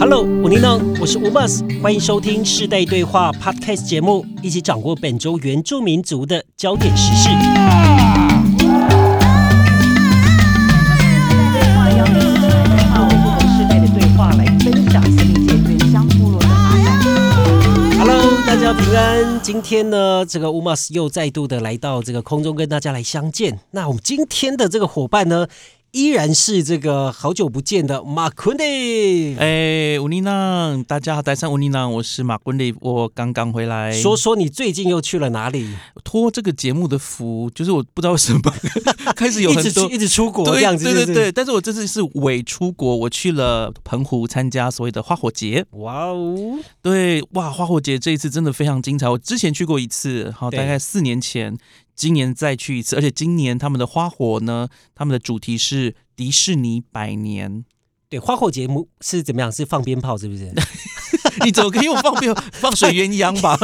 Hello，我宁能，我是吴 bus，欢迎收听世代对话 Podcast 节目，一起掌握本周原住民族的焦点时事。世代对话要一起来做这个世代的对话来分享森林界原乡部落的发展。Hello，大家平安。今天呢，这个吴 bus 又再度的来到这个空中跟大家来相见。那我们今天的这个伙伴呢？依然是这个好久不见的马坤迪。哎，吴妮娜，大家好，戴上吴妮娜，我是马坤迪，我刚刚回来。说说你最近又去了哪里？托这个节目的福，就是我不知道为什么 开始有很多一直出国这样子，对对对。但是我这次是伪出国，我去了澎湖参加所谓的花火节。哇哦，对哇，花火节这一次真的非常精彩。我之前去过一次，好，大概四年前。今年再去一次，而且今年他们的花火呢，他们的主题是迪士尼百年。对，花火节目是怎么样？是放鞭炮是不是？你怎么可以用放鞭 放水鸳鸯吧？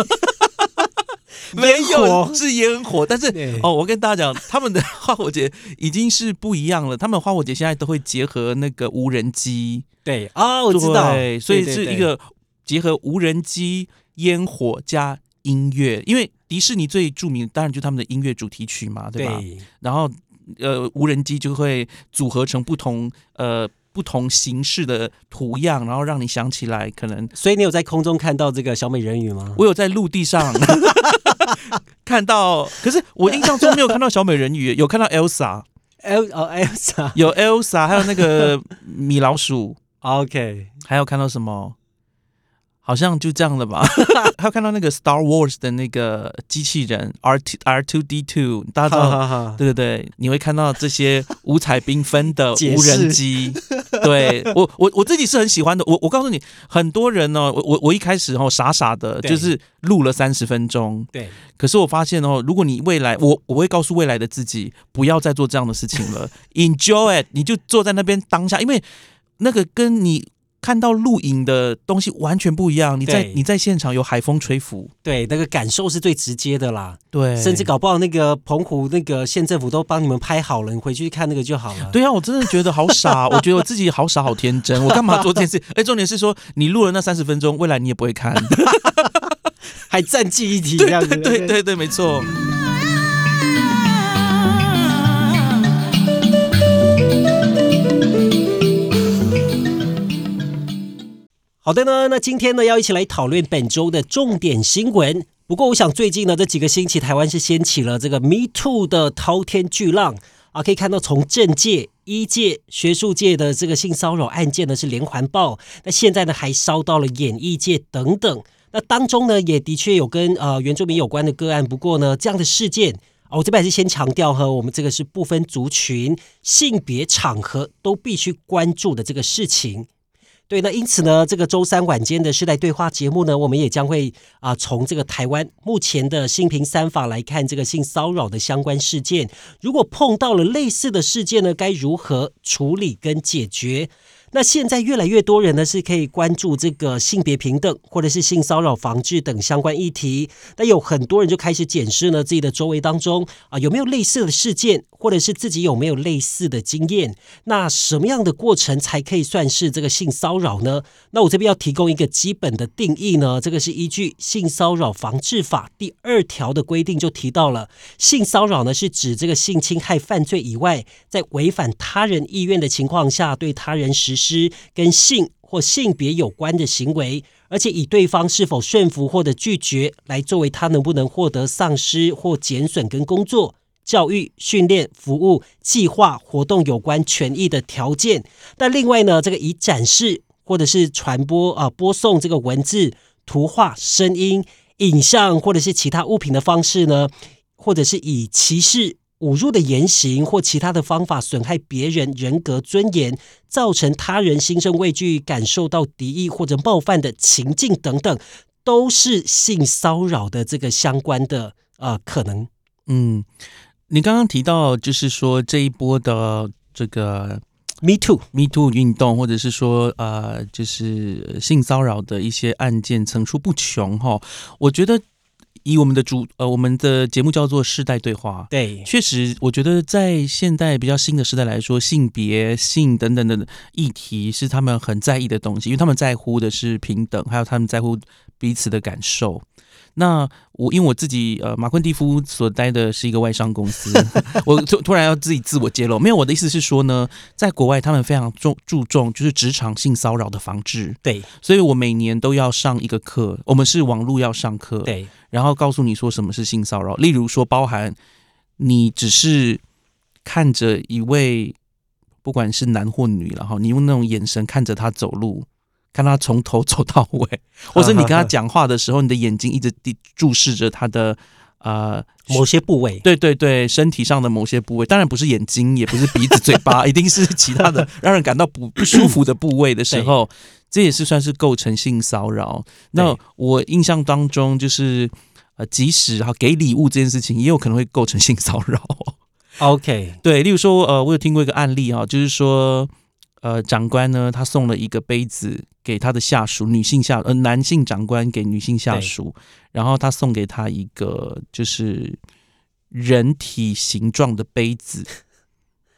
没有，是烟火。但是哦，我跟大家讲，他们的花火节已经是不一样了。他们花火节现在都会结合那个无人机。对啊，我知道，所以是一个结合无人机、烟火加。音乐，因为迪士尼最著名，当然就他们的音乐主题曲嘛，对吧？然后，呃，无人机就会组合成不同呃不同形式的图样，然后让你想起来可能。所以你有在空中看到这个小美人鱼吗？我有在陆地上 看到，可是我印象中没有看到小美人鱼，有看到 Elsa，L 哦 Elsa，有 Elsa，还有那个米老鼠，OK，还有看到什么？好像就这样了吧。还有看到那个 Star Wars 的那个机器人 R T R Two D Two，大家知道，对对对，你会看到这些五彩缤纷的无人机。对我我我自己是很喜欢的。我我告诉你，很多人呢，我我我一开始哦傻傻的，就是录了三十分钟。对。可是我发现哦，如果你未来，我我会告诉未来的自己，不要再做这样的事情了。Enjoy it，你就坐在那边当下，因为那个跟你。看到录影的东西完全不一样，你在你在现场有海风吹拂，对那个感受是最直接的啦。对，甚至搞不好那个澎湖那个县政府都帮你们拍好了，你回去看那个就好了。对啊，我真的觉得好傻，我觉得我自己好傻好天真，我干嘛做这件事？哎，重点是说你录了那三十分钟，未来你也不会看，还占记忆体这样子。对对对，没错。好的呢，那今天呢要一起来讨论本周的重点新闻。不过，我想最近呢这几个星期，台湾是掀起了这个 Me Too 的滔天巨浪啊！可以看到，从政界、医界、学术界的这个性骚扰案件呢是连环爆，那现在呢还烧到了演艺界等等。那当中呢也的确有跟呃原住民有关的个案。不过呢，这样的事件我这边还是先强调哈我们这个是不分族群、性别、场合都必须关注的这个事情。对，那因此呢，这个周三晚间的时代对话节目呢，我们也将会啊，从这个台湾目前的性平三法来看这个性骚扰的相关事件，如果碰到了类似的事件呢，该如何处理跟解决？那现在越来越多人呢是可以关注这个性别平等或者是性骚扰防治等相关议题。那有很多人就开始检视呢自己的周围当中啊有没有类似的事件，或者是自己有没有类似的经验。那什么样的过程才可以算是这个性骚扰呢？那我这边要提供一个基本的定义呢，这个是依据性骚扰防治法第二条的规定就提到了，性骚扰呢是指这个性侵害犯罪以外，在违反他人意愿的情况下对他人实施跟性或性别有关的行为，而且以对方是否顺服或者拒绝来作为他能不能获得丧失或减损跟工作、教育、训练、服务、计划、活动有关权益的条件。那另外呢，这个以展示或者是传播啊播送这个文字、图画、声音、影像或者是其他物品的方式呢，或者是以歧视。侮辱的言行或其他的方法损害别人人格尊严，造成他人心生畏惧、感受到敌意或者冒犯的情境等等，都是性骚扰的这个相关的呃可能。嗯，你刚刚提到就是说这一波的这个 Me Too Me Too 运动，或者是说呃就是性骚扰的一些案件层出不穷哈，我觉得。以我们的主呃，我们的节目叫做世代对话，对，确实，我觉得在现代比较新的时代来说，性别、性等等的议题是他们很在意的东西，因为他们在乎的是平等，还有他们在乎彼此的感受。那我因为我自己呃马昆蒂夫所待的是一个外商公司，我突突然要自己自我揭露，没有我的意思是说呢，在国外他们非常重注重就是职场性骚扰的防治，对，所以我每年都要上一个课，我们是网络要上课，对，然后告诉你说什么是性骚扰，例如说包含你只是看着一位不管是男或女，然后你用那种眼神看着他走路。看他从头走到尾，或者你跟他讲话的时候，你的眼睛一直注视着他的呃某些部位，对对对，身体上的某些部位，当然不是眼睛，也不是鼻子、嘴巴，一定是其他的让人感到不不舒服的部位的时候，这也是算是构成性骚扰。那我印象当中，就是呃，即使哈给礼物这件事情，也有可能会构成性骚扰。OK，对，例如说呃，我有听过一个案例哈，就是说。呃，长官呢，他送了一个杯子给他的下属，女性下呃男性长官给女性下属，然后他送给他一个就是人体形状的杯子。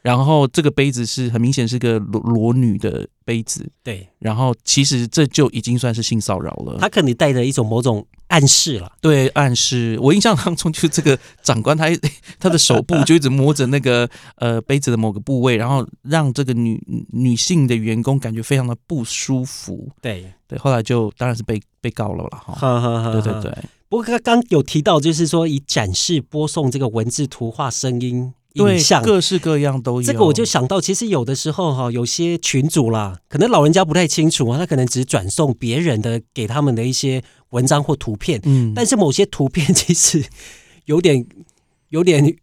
然后这个杯子是很明显是个裸裸女的杯子，对。然后其实这就已经算是性骚扰了。他可能带着一种某种暗示了，对，暗示。我印象当中，就这个长官他 他的手部就一直摸着那个呃杯子的某个部位，然后让这个女女性的员工感觉非常的不舒服。对对，后来就当然是被被告了了哈。对对对。不过刚刚有提到，就是说以展示播送这个文字、图画、声音。对，各式各样都有。这个我就想到，其实有的时候哈，有些群主啦，可能老人家不太清楚啊，他可能只转送别人的给他们的一些文章或图片，嗯，但是某些图片其实有点有点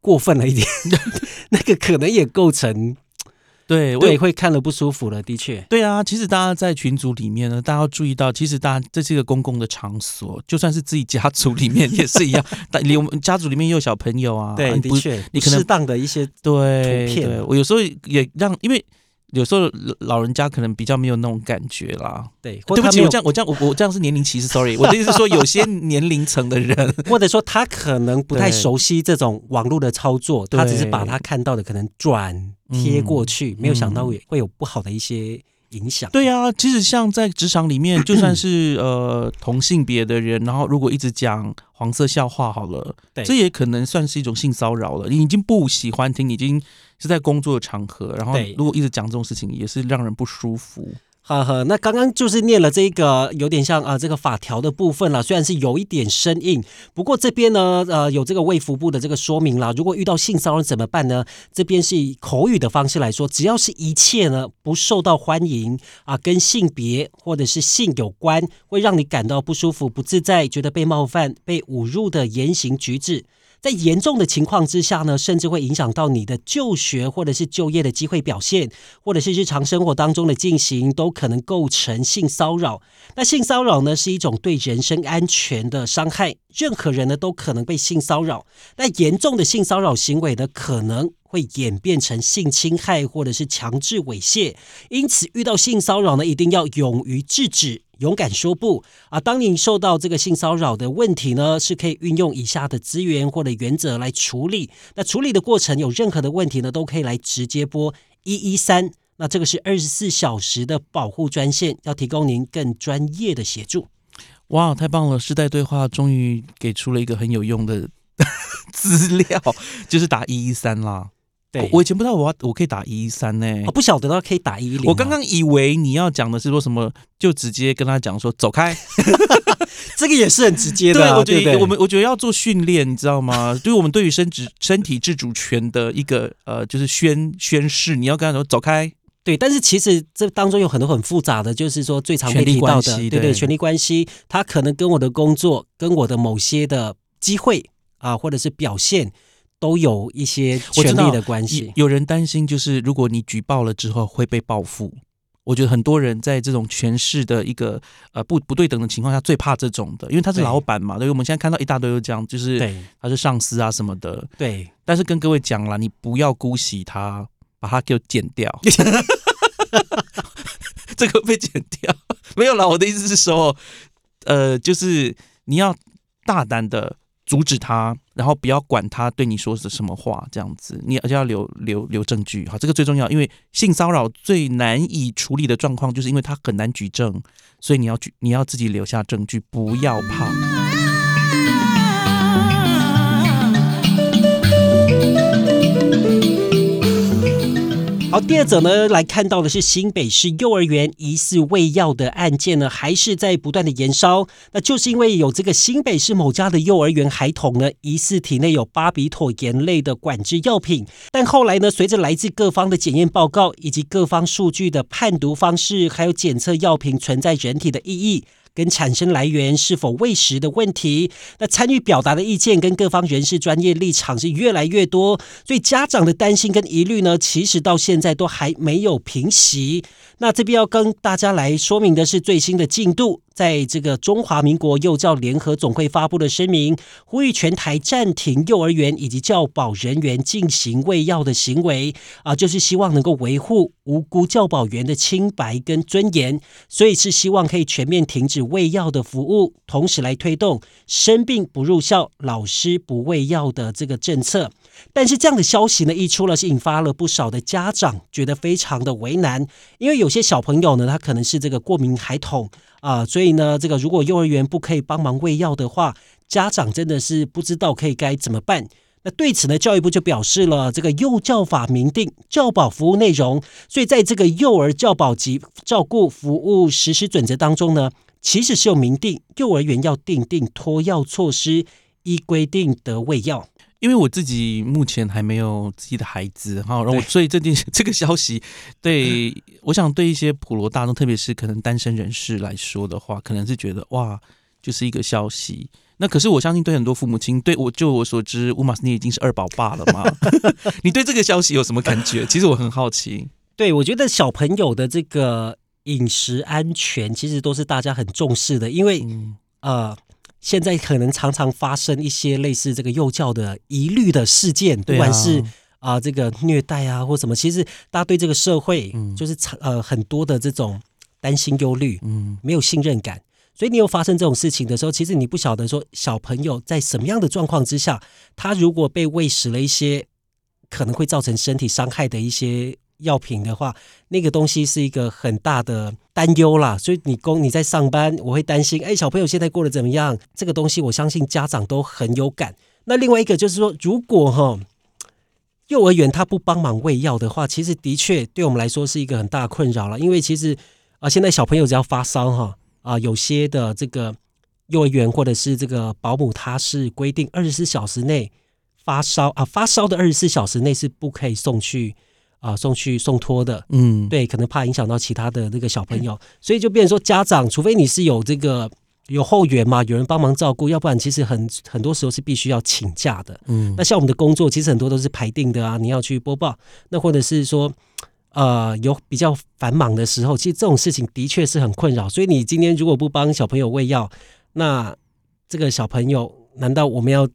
过分了一点，那个可能也构成。对，我也，会看了不舒服了，的确。对啊，其实大家在群组里面呢，大家要注意到，其实大家这是一个公共的场所，就算是自己家族里面也是一样。但你我们家族里面也有小朋友啊，对，的确，你可能适当的一些对图片，我有时候也让，因为。有时候老人家可能比较没有那种感觉啦。对，对不起，我这样我这样我我这样是年龄歧视，sorry。我的意思是说，有些年龄层的人，或者说他可能不太熟悉这种网络的操作，他只是把他看到的可能转贴过去，没有想到会有不好的一些影响。对啊，其实像在职场里面，就算是 呃同性别的人，然后如果一直讲黄色笑话，好了，这也可能算是一种性骚扰了。你已经不喜欢听，已经。是在工作的场合，然后如果一直讲这种事情，也是让人不舒服。呵呵，那刚刚就是念了这个有点像啊这个法条的部分了，虽然是有一点生硬，不过这边呢呃有这个卫福部的这个说明啦，如果遇到性骚扰怎么办呢？这边是以口语的方式来说，只要是一切呢不受到欢迎啊，跟性别或者是性有关，会让你感到不舒服、不自在、觉得被冒犯、被侮辱的言行举止。在严重的情况之下呢，甚至会影响到你的就学或者是就业的机会表现，或者是日常生活当中的进行，都可能构成性骚扰。那性骚扰呢，是一种对人身安全的伤害，任何人呢都可能被性骚扰。那严重的性骚扰行为呢，可能会演变成性侵害或者是强制猥亵。因此，遇到性骚扰呢，一定要勇于制止。勇敢说不啊！当你受到这个性骚扰的问题呢，是可以运用以下的资源或者原则来处理。那处理的过程有任何的问题呢，都可以来直接拨一一三。那这个是二十四小时的保护专线，要提供您更专业的协助。哇，太棒了！世代对话终于给出了一个很有用的 资料，就是打一一三啦。对，我以前不知道我要我可以打一一三呢，我不晓得到可以打一零。我刚刚以为你要讲的是说什么，就直接跟他讲说走开，这个也是很直接的。对，我觉得我们我觉得要做训练，你知道吗？就是我们对于身体身体自主权的一个呃，就是宣宣誓，你要跟他说走开。对，但是其实这当中有很多很复杂的，就是说最常被提到的，对对，权力关系，他可能跟我的工作，跟我的某些的机会啊，或者是表现。都有一些权利的关系。有人担心，就是如果你举报了之后会被报复。我觉得很多人在这种权势的一个呃不不对等的情况下，最怕这种的，因为他是老板嘛。所以，我们现在看到一大堆都这样，就是他是上司啊什么的。对。但是跟各位讲了，你不要姑息他，把他给我剪掉。这个被剪掉没有了。我的意思是说，呃，就是你要大胆的阻止他，然后不要管他对你说的什么话，这样子，你而且要留留留证据，好，这个最重要，因为性骚扰最难以处理的状况，就是因为他很难举证，所以你要举，你要自己留下证据，不要怕。好，第二则呢，来看到的是新北市幼儿园疑似喂药的案件呢，还是在不断的延烧。那就是因为有这个新北市某家的幼儿园孩童呢，疑似体内有巴比妥盐类的管制药品，但后来呢，随着来自各方的检验报告以及各方数据的判读方式，还有检测药品存在人体的意义。跟产生来源是否喂食的问题，那参与表达的意见跟各方人士专业立场是越来越多，所以家长的担心跟疑虑呢，其实到现在都还没有平息。那这边要跟大家来说明的是最新的进度。在这个中华民国幼教联合总会发布的声明，呼吁全台暂停幼儿园以及教保人员进行喂药的行为啊，就是希望能够维护无辜教保员的清白跟尊严，所以是希望可以全面停止喂药的服务，同时来推动生病不入校、老师不喂药的这个政策。但是这样的消息呢一出了，是引发了不少的家长觉得非常的为难，因为有些小朋友呢，他可能是这个过敏孩童。啊，所以呢，这个如果幼儿园不可以帮忙喂药的话，家长真的是不知道可以该怎么办。那对此呢，教育部就表示了，这个幼教法明定教保服务内容，所以在这个幼儿教保及照顾服务实施准则当中呢，其实是有明定幼儿园要定定托药措施，依规定的喂药。因为我自己目前还没有自己的孩子哈，然后所以这件 这个消息，对我想对一些普罗大众，特别是可能单身人士来说的话，可能是觉得哇，就是一个消息。那可是我相信对很多父母亲，对我就我所知，乌马斯尼已经是二宝爸了嘛。你对这个消息有什么感觉？其实我很好奇。对，我觉得小朋友的这个饮食安全，其实都是大家很重视的，因为呃。现在可能常常发生一些类似这个幼教的疑虑的事件，不管是啊这个虐待啊或什么，其实大家对这个社会就是呃很多的这种担心忧虑，嗯，没有信任感，所以你有发生这种事情的时候，其实你不晓得说小朋友在什么样的状况之下，他如果被喂食了一些可能会造成身体伤害的一些。药品的话，那个东西是一个很大的担忧啦，所以你工你在上班，我会担心，哎，小朋友现在过得怎么样？这个东西我相信家长都很有感。那另外一个就是说，如果哈幼儿园他不帮忙喂药的话，其实的确对我们来说是一个很大的困扰了，因为其实啊，现在小朋友只要发烧哈啊，有些的这个幼儿园或者是这个保姆，他是规定二十四小时内发烧啊，发烧的二十四小时内是不可以送去。啊，送去送托的，嗯，对，可能怕影响到其他的那个小朋友，所以就变成说，家长除非你是有这个有后援嘛，有人帮忙照顾，要不然其实很很多时候是必须要请假的。嗯，那像我们的工作，其实很多都是排定的啊，你要去播报，那或者是说，呃，有比较繁忙的时候，其实这种事情的确是很困扰。所以你今天如果不帮小朋友喂药，那这个小朋友难道我们要？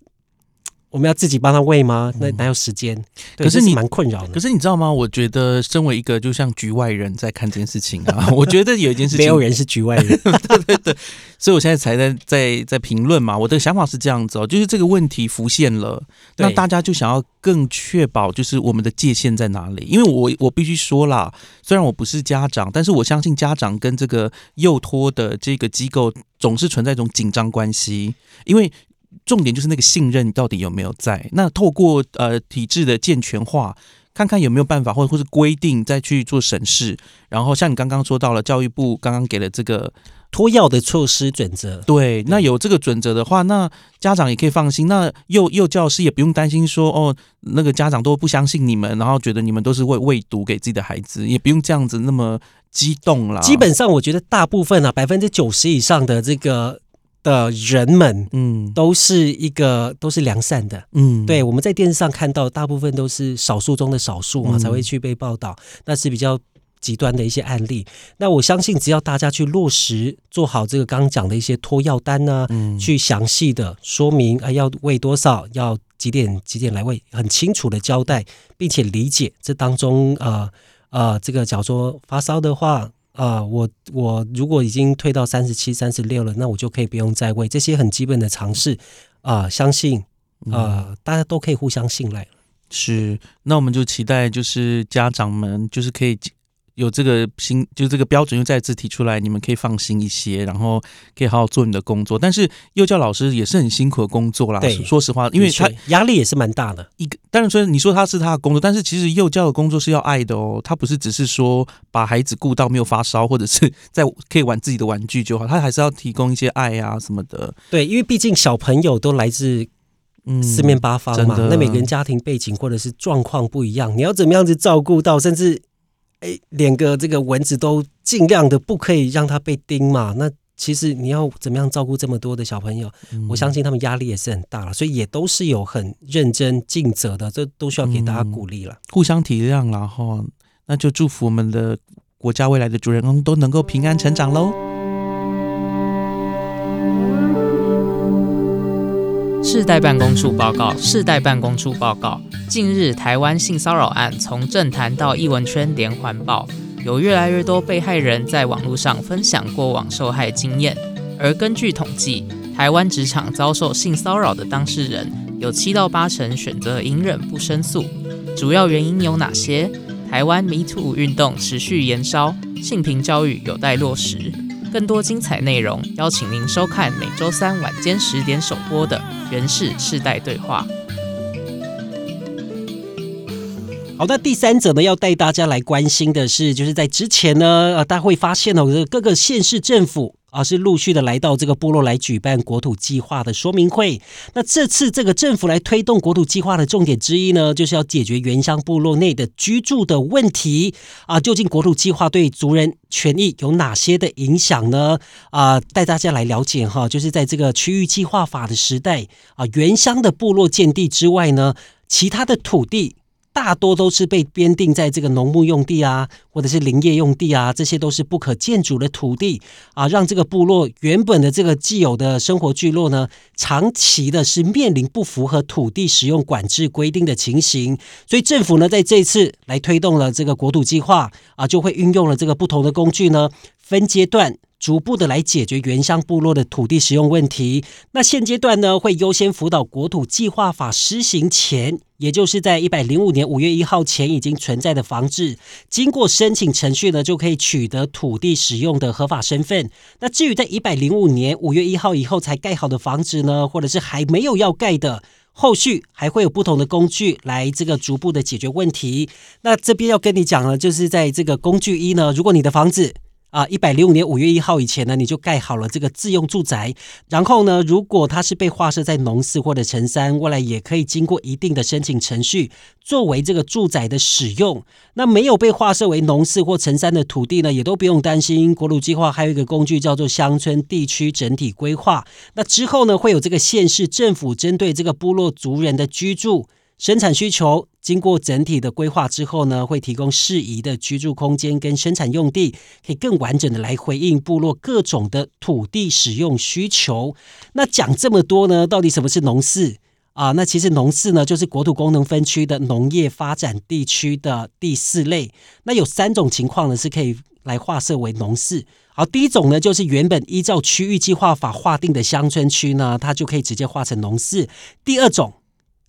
我们要自己帮他喂吗？那哪有时间？可是你蛮困扰的。可是你知道吗？我觉得身为一个就像局外人在看这件事情啊，我觉得有一件事情，没有人是局外人。对对对，所以我现在才在在在评论嘛。我的想法是这样子哦，就是这个问题浮现了，那大家就想要更确保，就是我们的界限在哪里？因为我我必须说啦，虽然我不是家长，但是我相信家长跟这个幼托的这个机构总是存在一种紧张关系，因为。重点就是那个信任到底有没有在？那透过呃体制的健全化，看看有没有办法，或者或是规定再去做审视。然后像你刚刚说到了，教育部刚刚给了这个托药的措施准则。对，那有这个准则的话，那家长也可以放心。那幼幼教师也不用担心说哦，那个家长都不相信你们，然后觉得你们都是喂喂毒给自己的孩子，也不用这样子那么激动啦。基本上，我觉得大部分啊，百分之九十以上的这个。的人们，嗯，都是一个都是良善的，嗯，对，我们在电视上看到，大部分都是少数中的少数嘛，才会去被报道，那是比较极端的一些案例。那我相信，只要大家去落实做好这个刚刚讲的一些托药单呢，嗯，去详细的说明啊，要喂多少，要几点几点来喂，很清楚的交代，并且理解这当中，呃呃，这个假如说发烧的话。呃，我我如果已经退到三十七、三十六了，那我就可以不用再为。这些很基本的常识啊，相信啊，大家都可以互相信赖。是，那我们就期待就是家长们就是可以。有这个新，就这个标准又再次提出来，你们可以放心一些，然后可以好好做你的工作。但是幼教老师也是很辛苦的工作啦。对，说实话，因为他压力也是蛮大的。一个，当然说你说他是他的工作，但是其实幼教的工作是要爱的哦。他不是只是说把孩子顾到没有发烧，或者是在可以玩自己的玩具就好，他还是要提供一些爱啊什么的。对，因为毕竟小朋友都来自四面八方嘛，那每个人家庭背景或者是状况不一样，你要怎么样子照顾到，甚至。哎，连个这个蚊子都尽量的不可以让它被叮嘛。那其实你要怎么样照顾这么多的小朋友？我相信他们压力也是很大了，所以也都是有很认真尽责的，这都需要给大家鼓励了，互相体谅然后那就祝福我们的国家未来的主人公都能够平安成长喽。世代办公处报告，世代办公处报告。近日，台湾性骚扰案从政坛到艺文圈连环爆，有越来越多被害人在网络上分享过往受害经验。而根据统计，台湾职场遭受性骚扰的当事人有七到八成选择隐忍不申诉。主要原因有哪些？台湾 Me Too 运动持续延烧，性平教育有待落实。更多精彩内容，邀请您收看每周三晚间十点首播的《原氏世代对话》。好那，第三者呢，要带大家来关心的是，就是在之前呢，呃，大家会发现哦，各个县市政府。而是陆续的来到这个部落来举办国土计划的说明会。那这次这个政府来推动国土计划的重点之一呢，就是要解决原乡部落内的居住的问题啊。究竟国土计划对族人权益有哪些的影响呢？啊，带大家来了解哈。就是在这个区域计划法的时代啊，原乡的部落建地之外呢，其他的土地。大多都是被编定在这个农牧用地啊，或者是林业用地啊，这些都是不可建筑的土地啊，让这个部落原本的这个既有的生活聚落呢，长期的是面临不符合土地使用管制规定的情形。所以政府呢，在这次来推动了这个国土计划啊，就会运用了这个不同的工具呢，分阶段。逐步的来解决原乡部落的土地使用问题。那现阶段呢，会优先辅导国土计划法施行前，也就是在一百零五年五月一号前已经存在的房子，经过申请程序呢，就可以取得土地使用的合法身份。那至于在一百零五年五月一号以后才盖好的房子呢，或者是还没有要盖的，后续还会有不同的工具来这个逐步的解决问题。那这边要跟你讲了，就是在这个工具一呢，如果你的房子。啊，一百零五年五月一号以前呢，你就盖好了这个自用住宅。然后呢，如果它是被划设在农事或者城山，未来也可以经过一定的申请程序，作为这个住宅的使用。那没有被划设为农事或城山的土地呢，也都不用担心。国土计划还有一个工具叫做乡村地区整体规划。那之后呢，会有这个县市政府针对这个部落族人的居住。生产需求经过整体的规划之后呢，会提供适宜的居住空间跟生产用地，可以更完整的来回应部落各种的土地使用需求。那讲这么多呢，到底什么是农事啊？那其实农事呢，就是国土功能分区的农业发展地区的第四类。那有三种情况呢，是可以来划设为农事。好，第一种呢，就是原本依照区域计划法划定的乡村区呢，它就可以直接划成农事。第二种。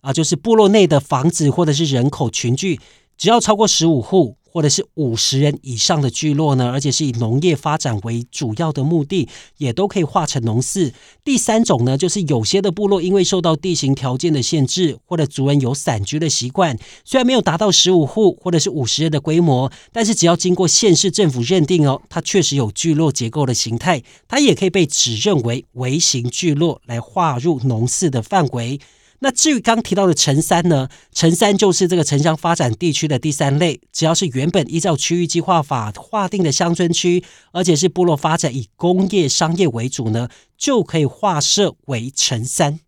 啊，就是部落内的房子或者是人口群聚，只要超过十五户或者是五十人以上的聚落呢，而且是以农业发展为主要的目的，也都可以划成农事。第三种呢，就是有些的部落因为受到地形条件的限制，或者族人有散居的习惯，虽然没有达到十五户或者是五十人的规模，但是只要经过县市政府认定哦，它确实有聚落结构的形态，它也可以被指认为微型聚落来划入农事的范围。那至于刚提到的城三呢？城三就是这个城乡发展地区的第三类，只要是原本依照区域计划法划定的乡村区，而且是部落发展以工业、商业为主呢，就可以划设为城三。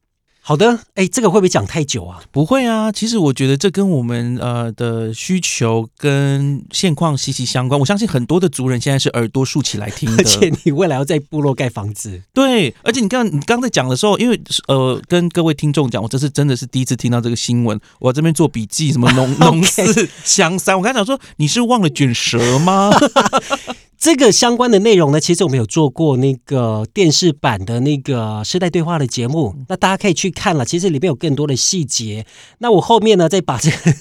好的，哎，这个会不会讲太久啊？不会啊，其实我觉得这跟我们呃的需求跟现况息息相关。我相信很多的族人现在是耳朵竖起来听的。而且你未来要在部落盖房子，对。而且你刚你刚在讲的时候，因为呃跟各位听众讲，我这是真的是第一次听到这个新闻，我这边做笔记，什么农 农四香山，我刚讲说你是忘了卷舌吗？这个相关的内容呢，其实我们有做过那个电视版的那个世代对话的节目，那大家可以去看了。其实里面有更多的细节。那我后面呢，再把这个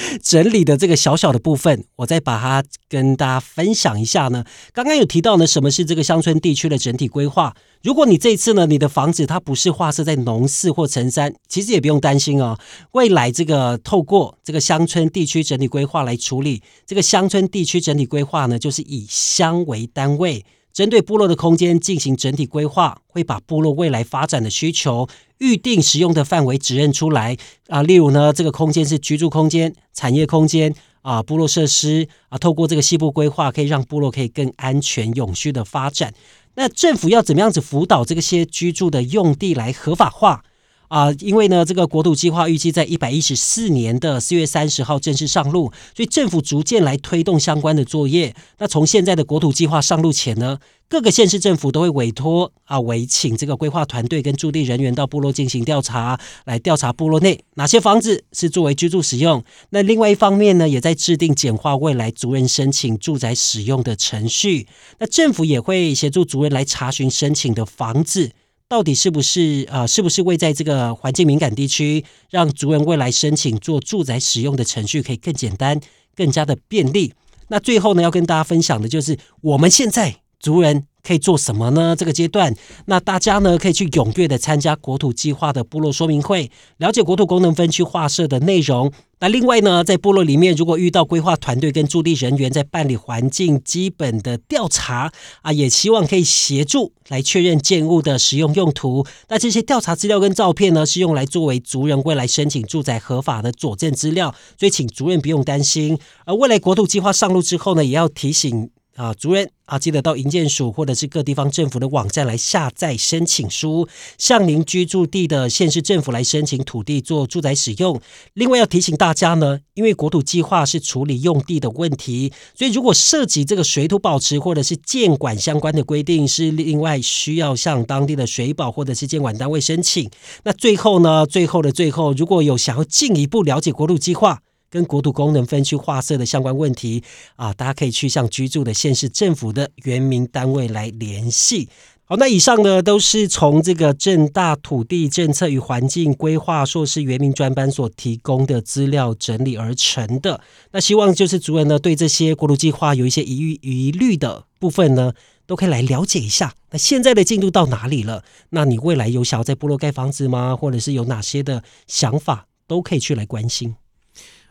整理的这个小小的部分，我再把它跟大家分享一下呢。刚刚有提到呢，什么是这个乡村地区的整体规划？如果你这次呢，你的房子它不是划设在农四或城三，其实也不用担心哦。未来这个透过这个乡村地区整体规划来处理，这个乡村地区整体规划呢，就是以乡为单位，针对部落的空间进行整体规划，会把部落未来发展的需求、预定使用的范围指认出来啊。例如呢，这个空间是居住空间、产业空间啊、部落设施啊，透过这个西部规划，可以让部落可以更安全、永续的发展。那政府要怎么样子辅导这些居住的用地来合法化啊？因为呢，这个国土计划预计在一百一十四年的四月三十号正式上路，所以政府逐渐来推动相关的作业。那从现在的国土计划上路前呢，各个县市政府都会委托啊，委请这个规划团队跟驻地人员到部落进行调查，来调查部落内哪些房子是作为居住使用。那另外一方面呢，也在制定简化未来族人申请住宅使用的程序。那政府也会协助族人来查询申请的房子到底是不是啊、是不是位在这个环境敏感地区，让族人未来申请做住宅使用的程序可以更简单、更加的便利。那最后呢，要跟大家分享的就是我们现在族人可以做什么呢？这个阶段，那大家呢可以去踊跃的参加国土计划的部落说明会，了解国土功能分区划设的内容。那另外呢，在部落里面，如果遇到规划团队跟驻地人员在办理环境基本的调查啊，也希望可以协助来确认建物的使用用途。那这些调查资料跟照片呢，是用来作为族人未来申请住宅合法的佐证资料，所以请族人不用担心。而未来国土计划上路之后呢，也要提醒。啊，族人啊，记得到营建署或者是各地方政府的网站来下载申请书，向您居住地的县市政府来申请土地做住宅使用。另外要提醒大家呢，因为国土计划是处理用地的问题，所以如果涉及这个水土保持或者是建管相关的规定，是另外需要向当地的水保或者是监管单位申请。那最后呢，最后的最后，如果有想要进一步了解国土计划，跟国土功能分区划设的相关问题啊，大家可以去向居住的县市政府的原民单位来联系。好，那以上呢都是从这个正大土地政策与环境规划硕士原民专班所提供的资料整理而成的。那希望就是主人呢对这些国土计划有一些疑虑疑虑的部分呢，都可以来了解一下。那现在的进度到哪里了？那你未来有想要在部落盖房子吗？或者是有哪些的想法，都可以去来关心。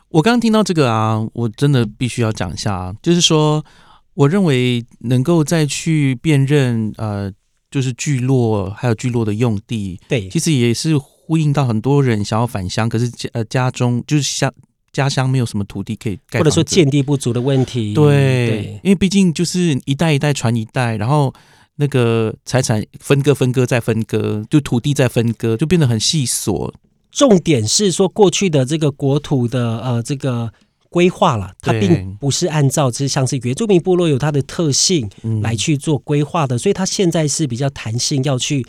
我刚刚听到这个啊，我真的必须要讲一下啊，就是说，我认为能够再去辨认呃，就是聚落还有聚落的用地，对其实也是呼应到很多人想要返乡，可是家呃家中就是乡家乡没有什么土地可以盖或者说建地不足的问题。对，因为毕竟就是一代一代传一代，然后那个财产分割、分割再分割，就土地再分割，就变得很细琐。重点是说过去的这个国土的呃这个规划了，它并不是按照这像是原住民部落有它的特性嗯来去做规划的，所以它现在是比较弹性，要去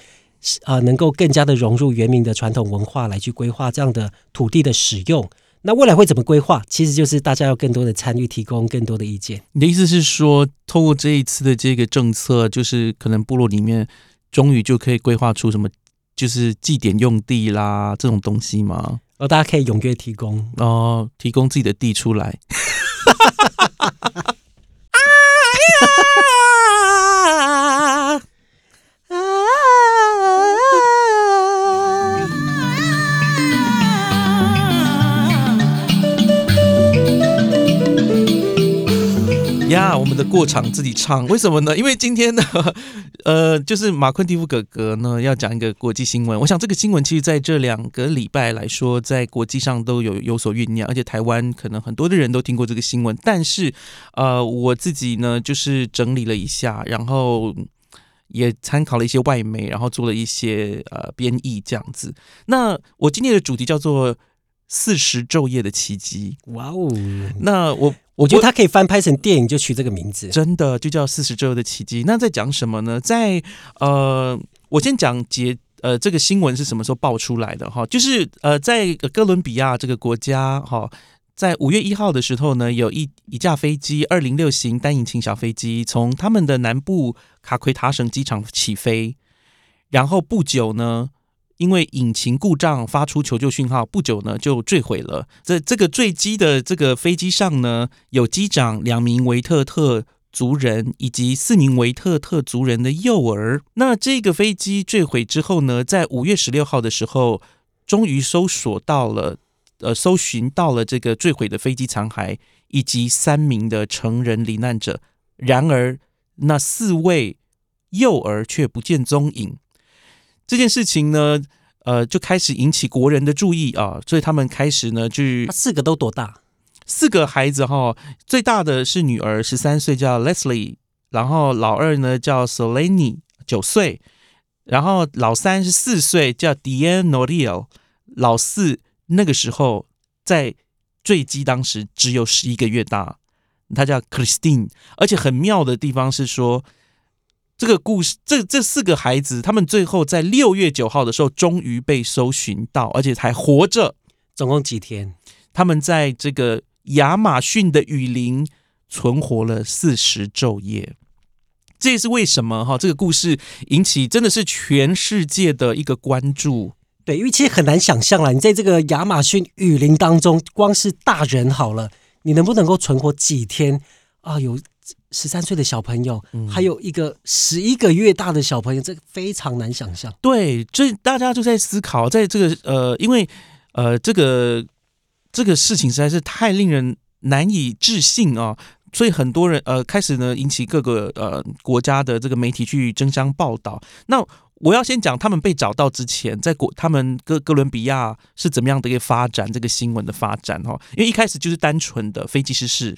呃能够更加的融入原民的传统文化来去规划这样的土地的使用。那未来会怎么规划？其实就是大家要更多的参与，提供更多的意见。你的意思是说，透过这一次的这个政策，就是可能部落里面终于就可以规划出什么，就是祭典用地啦这种东西吗？哦大家可以踊跃提供。哦，提供自己的地出来。呀我们的过场自己唱，为什么呢？因为今天呢，呃，就是马昆蒂夫哥哥呢要讲一个国际新闻。我想这个新闻其实在这两个礼拜来说，在国际上都有有所酝酿，而且台湾可能很多的人都听过这个新闻。但是，呃，我自己呢就是整理了一下，然后也参考了一些外媒，然后做了一些呃编译这样子。那我今天的主题叫做“四十昼夜的奇迹哇哦！”。那我我觉得它可以翻拍成电影，就取这个名字。真的就叫四十周的奇迹。那在讲什么呢？在呃，我先讲节呃这个新闻是什么时候爆出来的哈？就是呃，在哥伦比亚这个国家哈。在五月一号的时候呢，有一一架飞机，二零六型单引擎小飞机，从他们的南部卡奎塔省机场起飞，然后不久呢，因为引擎故障发出求救讯号，不久呢就坠毁了。在这个坠机的这个飞机上呢，有机长、两名维特特族人以及四名维特特族人的幼儿。那这个飞机坠毁之后呢，在五月十六号的时候，终于搜索到了。呃，搜寻到了这个坠毁的飞机残骸以及三名的成人罹难者，然而那四位幼儿却不见踪影。这件事情呢，呃，就开始引起国人的注意啊，所以他们开始呢，就四个都多大？四个孩子哈，最大的是女儿，十三岁，叫 Leslie，然后老二呢叫 Selene，九岁，然后老三是四岁，叫 Diane n o r i e l 老四。那个时候，在坠机当时只有十一个月大，他叫 Christine，而且很妙的地方是说，这个故事，这这四个孩子，他们最后在六月九号的时候终于被搜寻到，而且还活着。总共几天？他们在这个亚马逊的雨林存活了四十昼夜。这也是为什么哈，这个故事引起真的是全世界的一个关注。对，因为其实很难想象啦，你在这个亚马逊雨林当中，光是大人好了，你能不能够存活几天啊？有十三岁的小朋友，还有一个十一个月大的小朋友，这个非常难想象。对，这大家就在思考，在这个呃，因为呃，这个这个事情实在是太令人难以置信啊，所以很多人呃开始呢引起各个呃国家的这个媒体去争相报道。那我要先讲他们被找到之前，在国他们哥哥伦比亚是怎么样的一个发展，这个新闻的发展哈，因为一开始就是单纯的飞机失事，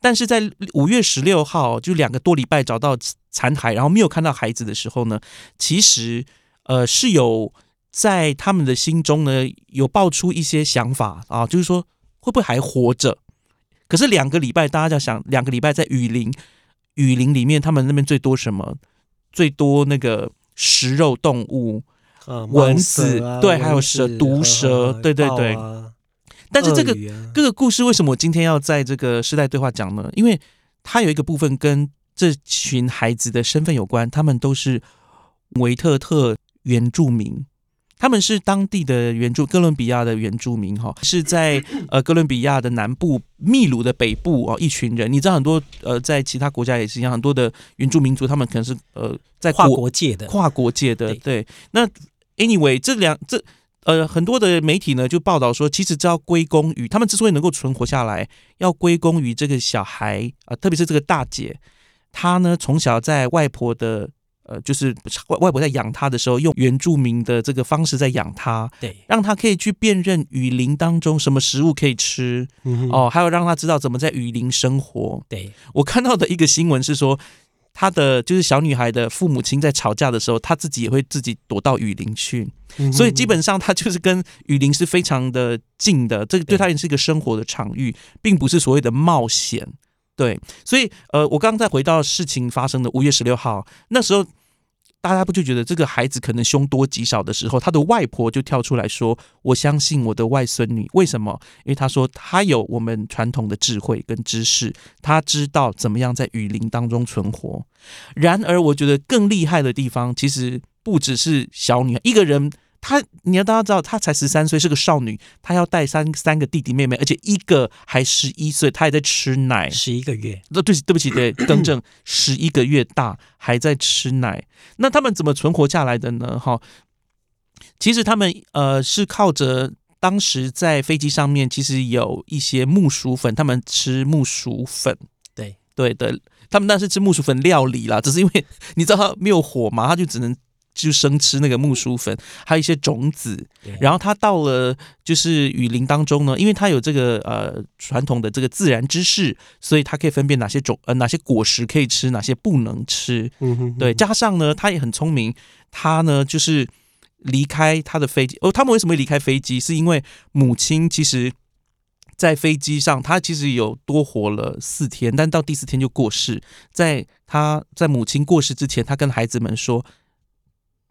但是在五月十六号就两个多礼拜找到残骸，然后没有看到孩子的时候呢，其实呃是有在他们的心中呢有爆出一些想法啊，就是说会不会还活着？可是两个礼拜大家要想，两个礼拜在雨林雨林里面，他们那边最多什么？最多那个。食肉动物，蚊子，对，还有蛇，毒蛇，对对对。但是这个各个故事为什么我今天要在这个时代对话讲呢？因为它有一个部分跟这群孩子的身份有关，他们都是维特特原住民。他们是当地的原住哥伦比亚的原住民哈，是在呃哥伦比亚的南部、秘鲁的北部哦，一群人。你知道很多呃，在其他国家也是一样，很多的原住民族，他们可能是呃在跨国界的，跨国界的。对，那 anyway 这两这呃很多的媒体呢就报道说，其实这要归功于他们之所以能够存活下来，要归功于这个小孩啊，特别是这个大姐，她呢从小在外婆的。呃，就是外外婆在养她的时候，用原住民的这个方式在养她，对，让她可以去辨认雨林当中什么食物可以吃，哦，还有让她知道怎么在雨林生活。对我看到的一个新闻是说，他的就是小女孩的父母亲在吵架的时候，他自己也会自己躲到雨林去，所以基本上他就是跟雨林是非常的近的，这个对他也是一个生活的场域，并不是所谓的冒险。对，所以呃，我刚刚再回到事情发生的五月十六号，那时候大家不就觉得这个孩子可能凶多吉少的时候，他的外婆就跳出来说：“我相信我的外孙女，为什么？因为他说他有我们传统的智慧跟知识，他知道怎么样在雨林当中存活。然而，我觉得更厉害的地方，其实不只是小女孩一个人。”她，你要大家知道，她才十三岁，是个少女，她要带三三个弟弟妹妹，而且一个还十一岁，她还在吃奶，十一个月。那对，对不起，对，更正，十一个月大还在吃奶。那他们怎么存活下来的呢？哈，其实他们呃是靠着当时在飞机上面，其实有一些木薯粉，他们吃木薯粉。对，对的，他们那是吃木薯粉料理啦，只是因为 你知道他没有火嘛，他就只能。就生吃那个木薯粉，还有一些种子。然后他到了就是雨林当中呢，因为他有这个呃传统的这个自然知识，所以他可以分辨哪些种呃哪些果实可以吃，哪些不能吃。嗯哼，对，加上呢，他也很聪明，他呢就是离开他的飞机。哦，他们为什么会离开飞机？是因为母亲其实，在飞机上，他其实有多活了四天，但到第四天就过世。在他在母亲过世之前，他跟孩子们说。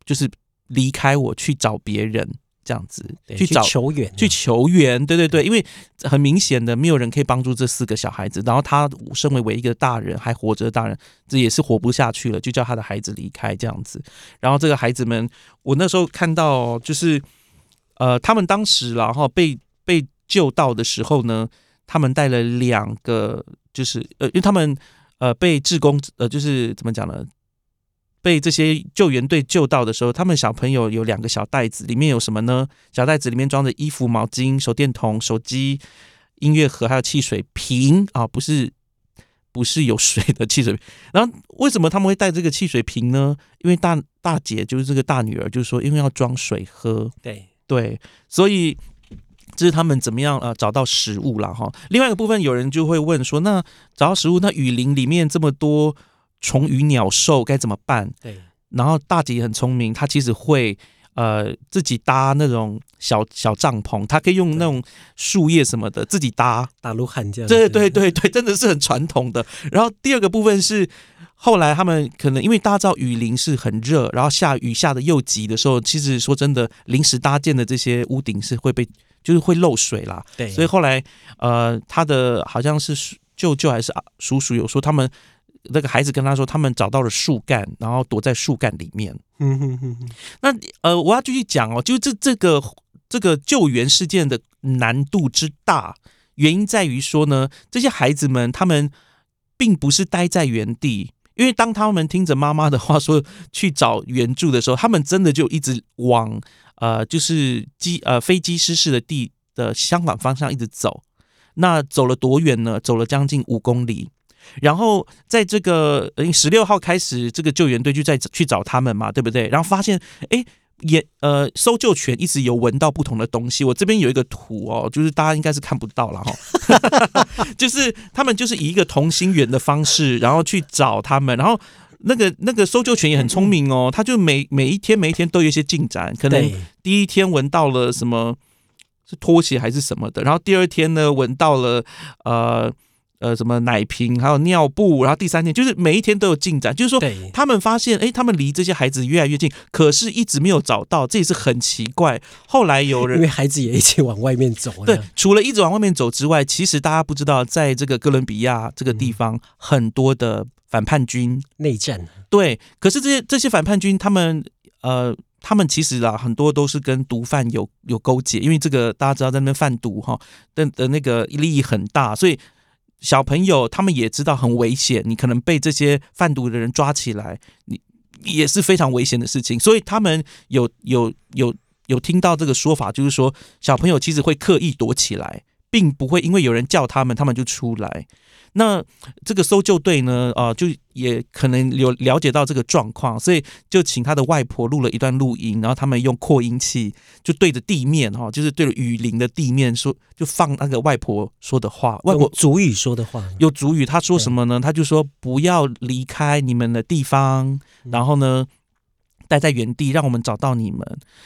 就是离开我去找别人，这样子去找求援，去求援。对对对，因为很明显的，没有人可以帮助这四个小孩子。然后他身为唯一一个大人还活着的大人，这也是活不下去了，就叫他的孩子离开这样子。然后这个孩子们，我那时候看到就是，呃，他们当时然后被被救到的时候呢，他们带了两个，就是呃，因为他们呃被志工呃，就是怎么讲呢？被这些救援队救到的时候，他们小朋友有两个小袋子，里面有什么呢？小袋子里面装着衣服、毛巾、手电筒、手机、音乐盒，还有汽水瓶啊，不是不是有水的汽水瓶。然后为什么他们会带这个汽水瓶呢？因为大大姐就是这个大女儿，就是说因为要装水喝。对对，所以这是他们怎么样呃找到食物了哈。另外一个部分，有人就会问说，那找到食物，那雨林里面这么多。虫鱼鸟兽该怎么办？对，然后大姐也很聪明，她其实会呃自己搭那种小小帐篷，她可以用那种树叶什么的自己搭，打鹿喊这样。对对对对，真的是很传统的。然后第二个部分是后来他们可能因为大家知道雨林是很热，然后下雨下的又急的时候，其实说真的，临时搭建的这些屋顶是会被就是会漏水啦。对，所以后来呃他的好像是舅舅还是叔叔有说他们。那个孩子跟他说，他们找到了树干，然后躲在树干里面。嗯哼哼哼那呃，我要继续讲哦，就这这个这个救援事件的难度之大，原因在于说呢，这些孩子们他们并不是待在原地，因为当他们听着妈妈的话说去找援助的时候，他们真的就一直往呃，就是机呃飞机失事的地的相反方向一直走。那走了多远呢？走了将近五公里。然后在这个呃十六号开始，这个救援队就在去找他们嘛，对不对？然后发现，哎，也呃搜救犬一直有闻到不同的东西。我这边有一个图哦，就是大家应该是看不到了哈，就是他们就是以一个同心圆的方式，然后去找他们。然后那个那个搜救犬也很聪明哦，它就每每一天每一天都有一些进展。可能第一天闻到了什么是拖鞋还是什么的，然后第二天呢闻到了呃。呃，什么奶瓶，还有尿布，然后第三天就是每一天都有进展，就是说他们发现，哎，他们离这些孩子越来越近，可是一直没有找到，这也是很奇怪。后来有人因为孩子也一起往外面走，对，除了一直往外面走之外，其实大家不知道，在这个哥伦比亚这个地方，很多的反叛军内战，对，可是这些这些反叛军，他们呃，他们其实啊，很多都是跟毒贩有有勾结，因为这个大家知道在那边贩毒哈的的那个利益很大，所以。小朋友他们也知道很危险，你可能被这些贩毒的人抓起来，你也是非常危险的事情。所以他们有有有有听到这个说法，就是说小朋友其实会刻意躲起来，并不会因为有人叫他们，他们就出来。那这个搜救队呢？啊，就也可能有了解到这个状况，所以就请他的外婆录了一段录音，然后他们用扩音器就对着地面哈，就是对着雨林的地面说，就放那个外婆说的话，外婆主语说的话，有主语，他说什么呢？他就说不要离开你们的地方，然后呢？待在原地，让我们找到你们。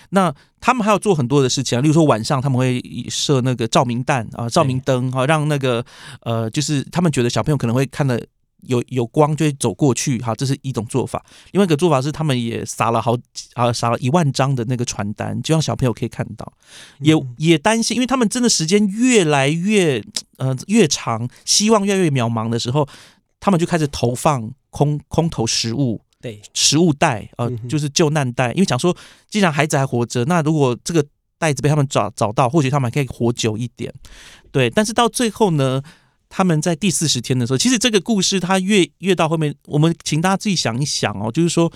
那他们还要做很多的事情啊，例如说晚上他们会设那个照明弹啊、照明灯啊，让那个呃，就是他们觉得小朋友可能会看的有有光，就会走过去。哈，这是一种做法。另外一个做法是，他们也撒了好啊，撒了一万张的那个传单，就让小朋友可以看到。也也担心，因为他们真的时间越来越呃越长，希望越来越渺茫的时候，他们就开始投放空空投食物。对，食物袋，呃，就是救难袋，因为想说，既然孩子还活着，那如果这个袋子被他们找找到，或许他们还可以活久一点。对，但是到最后呢，他们在第四十天的时候，其实这个故事它越越到后面，我们请大家自己想一想哦，就是说，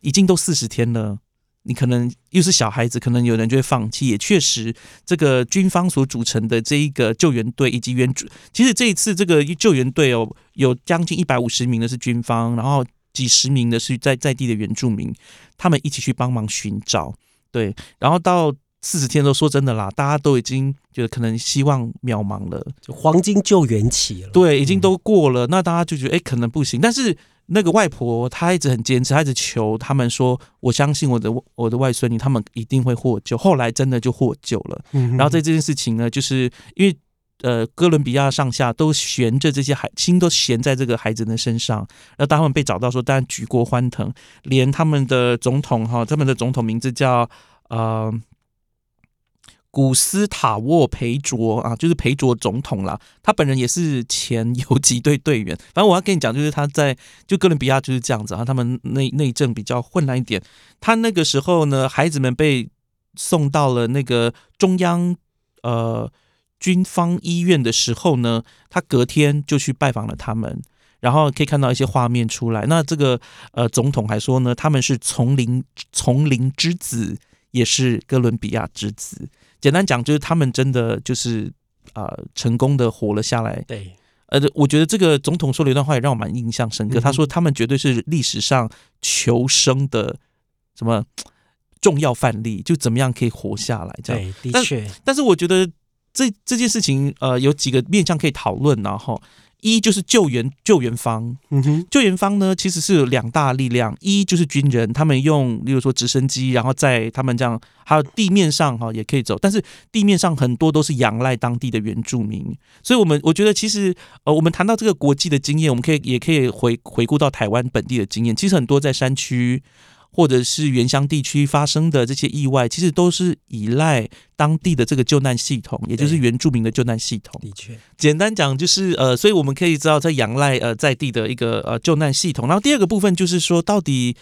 已经都四十天了，你可能又是小孩子，可能有人就会放弃。也确实，这个军方所组成的这一个救援队以及援助，其实这一次这个救援队哦，有将近一百五十名的是军方，然后。几十名的是在在地的原住民，他们一起去帮忙寻找，对，然后到四十天都说真的啦，大家都已经觉得可能希望渺茫了，就黄金救援期了，对，已经都过了，那大家就觉得哎，可能不行。但是那个外婆她一直很坚持，她一直求他们说，我相信我的我的外孙女，他们一定会获救。后来真的就获救了，嗯然后在这件事情呢，就是因为。呃，哥伦比亚上下都悬着这些孩心都悬在这个孩子的身上。那当他们被找到说，当然举国欢腾，连他们的总统哈，他们的总统名字叫呃古斯塔沃·培卓啊，就是培卓总统啦。他本人也是前游击队队员。反正我要跟你讲，就是他在就哥伦比亚就是这样子啊，他们内内政比较混乱一点。他那个时候呢，孩子们被送到了那个中央呃军方医院的时候呢，他隔天就去拜访了他们，然后可以看到一些画面出来。那这个呃总统还说呢，他们是丛林丛林之子，也是哥伦比亚之子。简单讲，就是他们真的就是啊，成功的活了下来。对，呃，我觉得这个总统说了一段话，也让我蛮印象深刻。他说，他们绝对是历史上求生的什么重要范例，就怎么样可以活下来。这样，的确。但是我觉得这这件事情，呃，有几个面向可以讨论，然后。一就是救援救援方，嗯哼，救援方呢其实是有两大力量，一就是军人，他们用，例如说直升机，然后在他们这样，还有地面上哈也可以走，但是地面上很多都是仰赖当地的原住民，所以我们我觉得其实呃，我们谈到这个国际的经验，我们可以也可以回回顾到台湾本地的经验，其实很多在山区。或者是原乡地区发生的这些意外，其实都是依赖当地的这个救难系统，也就是原住民的救难系统。的确，简单讲就是呃，所以我们可以知道在仰赖呃在地的一个呃救难系统。然后第二个部分就是说，到底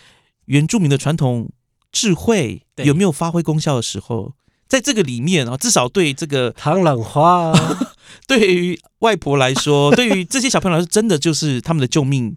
原住民的传统智慧有没有发挥功效的时候，在这个里面啊，至少对这个唐冷花，对于外婆来说，对于这些小朋友来说，真的就是他们的救命。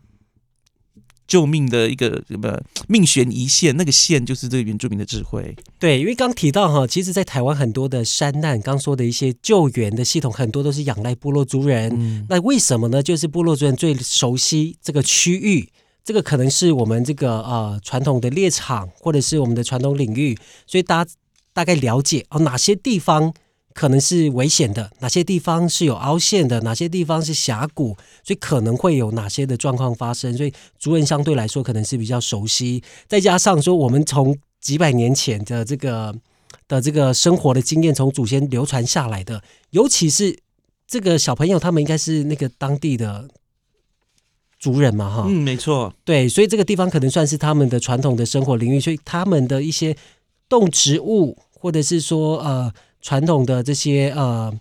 救命的一个什么命悬一线，那个线就是这个原住民的智慧。对，因为刚提到哈，其实，在台湾很多的山难，刚说的一些救援的系统，很多都是仰赖部落族人。那为什么呢？就是部落族人最熟悉这个区域，这个可能是我们这个呃传统的猎场，或者是我们的传统领域，所以大家大概了解哦哪些地方。可能是危险的，哪些地方是有凹陷的，哪些地方是峡谷，所以可能会有哪些的状况发生。所以族人相对来说可能是比较熟悉，再加上说我们从几百年前的这个的这个生活的经验，从祖先流传下来的，尤其是这个小朋友，他们应该是那个当地的族人嘛，哈，嗯，没错，对，所以这个地方可能算是他们的传统的生活领域，所以他们的一些动植物，或者是说呃。传统的这些呃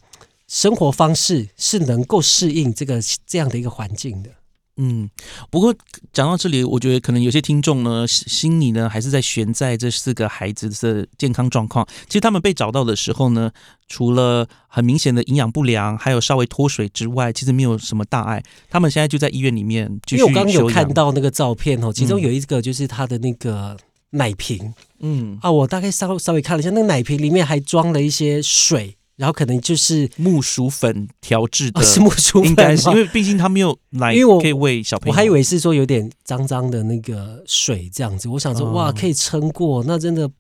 生活方式是能够适应这个这样的一个环境的。嗯，不过讲到这里，我觉得可能有些听众呢心里呢还是在悬在这四个孩子的健康状况。其实他们被找到的时候呢，除了很明显的营养不良，还有稍微脱水之外，其实没有什么大碍。他们现在就在医院里面因为我刚刚有看到那个照片哦，其中有一个就是他的那个。奶瓶，嗯。啊，我大概稍稍微看了一下，那个奶瓶里面还装了一些水，然后可能就是木薯粉调制的，是木薯粉，应该是因为毕竟它没有奶，因为我可以喂小朋友，我还以为是说有点脏脏的那个水这样子，我想说哇，可以撑过，那真的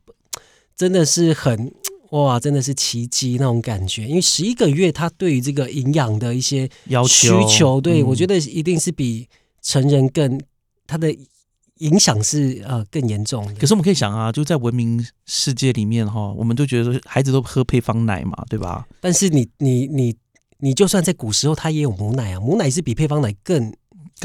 真的是很 哇，真的是奇迹那种感觉，因为十一个月，他对于这个营养的一些要求。需求，对我觉得一定是比成人更他的。影响是呃更严重。可是我们可以想啊，就在文明世界里面哈，我们都觉得孩子都喝配方奶嘛，对吧？但是你你你你就算在古时候，他也有母奶啊，母奶是比配方奶更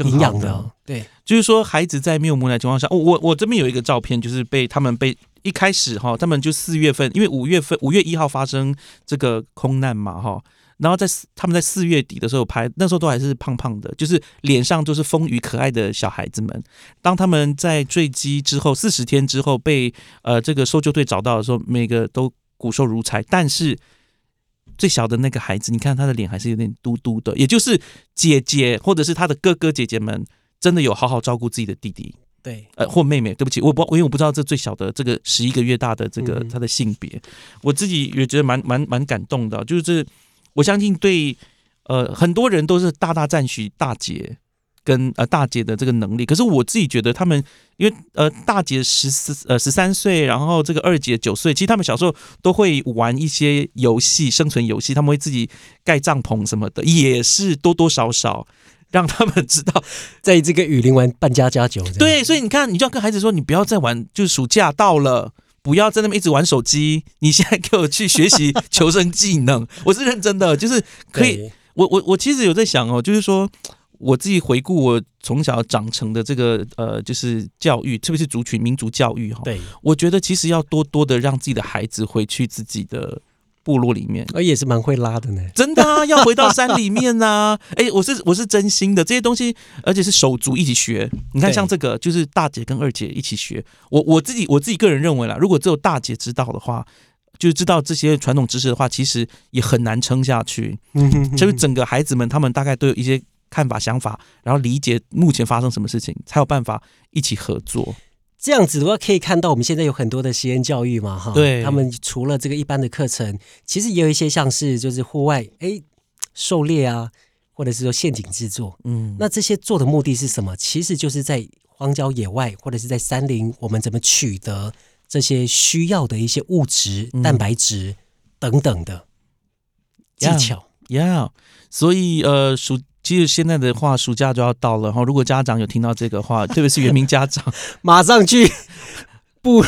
营养的。对，就是说孩子在没有母奶情况下，我我这边有一个照片，就是被他们被一开始哈，他们就四月份，因为五月份五月一号发生这个空难嘛哈。然后在他们在四月底的时候拍，那时候都还是胖胖的，就是脸上都是丰腴可爱的小孩子们。当他们在坠机之后四十天之后被呃这个搜救队找到的时候，每个都骨瘦如柴，但是最小的那个孩子，你看他的脸还是有点嘟嘟的，也就是姐姐或者是他的哥哥姐姐们真的有好好照顾自己的弟弟，对，呃或妹妹，对不起，我不因为我不知道这最小的这个十一个月大的这个他的性别，我自己也觉得蛮蛮蛮感动的，就是这。我相信对，呃，很多人都是大大赞许大姐跟呃大姐的这个能力。可是我自己觉得，他们因为呃大姐十四呃十三岁，然后这个二姐九岁，其实他们小时候都会玩一些游戏，生存游戏，他们会自己盖帐篷什么的，也是多多少少让他们知道，在这个雨林玩扮家家酒。对，所以你看，你就要跟孩子说，你不要再玩，就是暑假到了。不要在那边一直玩手机，你现在给我去学习求生技能。我是认真的，就是可以。我我我其实有在想哦，就是说我自己回顾我从小长成的这个呃，就是教育，特别是族群民族教育哈。对，我觉得其实要多多的让自己的孩子回去自己的。部落里面，而也是蛮会拉的呢。真的啊，要回到山里面呐、哎、我是我是真心的，这些东西，而且是手足一起学。你看，像这个就是大姐跟二姐一起学。我我自己我自己个人认为啦，如果只有大姐知道的话，就是知道这些传统知识的话，其实也很难撑下去。就是整个孩子们，他们大概都有一些看法、想法，然后理解目前发生什么事情，才有办法一起合作。这样子的话，可以看到我们现在有很多的实验教育嘛，哈，对他们除了这个一般的课程，其实也有一些像是就是户外哎狩猎啊，或者是说陷阱制作。嗯，那这些做的目的是什么？其实就是在荒郊野外或者是在山林，我们怎么取得这些需要的一些物质、嗯蛋白质等等的技巧。Yeah，所以呃，暑其实现在的话，暑假就要到了哈。如果家长有听到这个话，特别是原民家长，马上去 部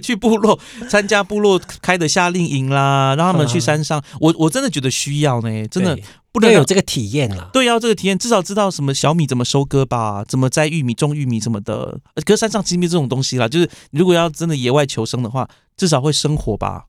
去部落参加部落开的夏令营啦，让他们去山上。我我真的觉得需要呢，真的不能有这个体验啦。对，要这个体验，至少知道什么小米怎么收割吧，怎么摘玉米、种玉米什么的。呃可是山上其实没有这种东西啦，就是如果要真的野外求生的话，至少会生活吧，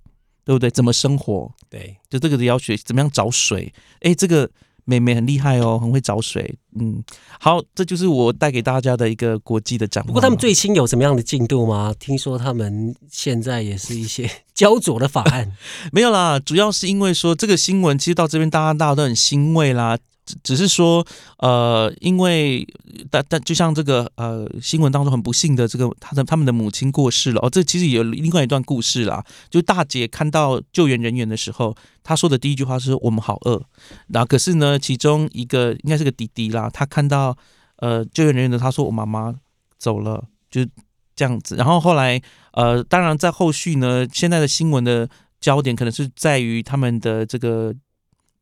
对不对？怎么生活？对，就这个也要学怎么样找水。哎，这个妹妹很厉害哦，很会找水。嗯，好，这就是我带给大家的一个国际的展望。不过他们最新有什么样的进度吗？听说他们现在也是一些 焦灼的法案。没有啦，主要是因为说这个新闻，其实到这边大家大家都很欣慰啦。只只是说，呃，因为但但就像这个呃新闻当中很不幸的这个他的他们的母亲过世了哦，这其实有另外一段故事啦。就大姐看到救援人员的时候，她说的第一句话是“我们好饿”，然后可是呢，其中一个应该是个弟弟啦，他看到呃救援人员的，他说我妈妈走了，就这样子。然后后来呃，当然在后续呢，现在的新闻的焦点可能是在于他们的这个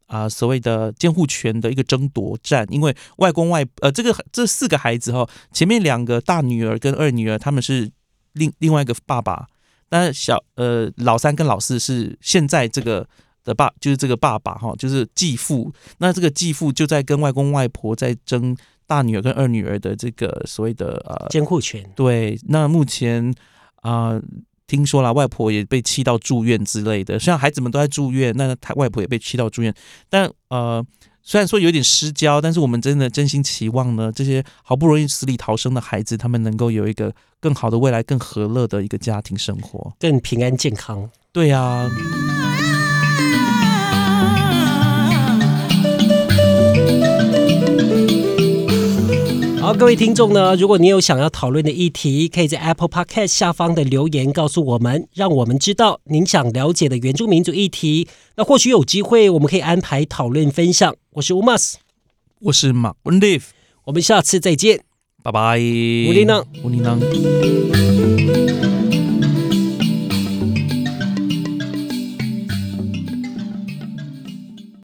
啊、所谓的监护权的一个争夺战，因为外公外呃这个这四个孩子哈、前面两个大女儿跟二女儿他们是另另外一个爸爸，但小呃老三跟老四是现在这个的爸就是这个爸爸哈、就是继父，那这个继父就在跟外公外婆在争大女儿跟二女儿的这个所谓的呃监护权。对，那目前啊、听说了，外婆也被气到住院之类的。虽然孩子们都在住院，那他外婆也被气到住院，但呃，虽然说有点失焦，但是我们真的真心期望呢，这些好不容易死里逃生的孩子，他们能够有一个更好的未来、更和乐的一个家庭生活。更平安健康。对呀、好，各位听众呢，如果你有想要讨论的议题，可以在 Apple Podcast 下方的留言告诉我们，让我们知道您想了解的原住民族议题。那或许有机会，我们可以安排讨论分享。我是 Umas，我是马文 Live，我们下次再见。拜拜。乌里囊，乌里囊。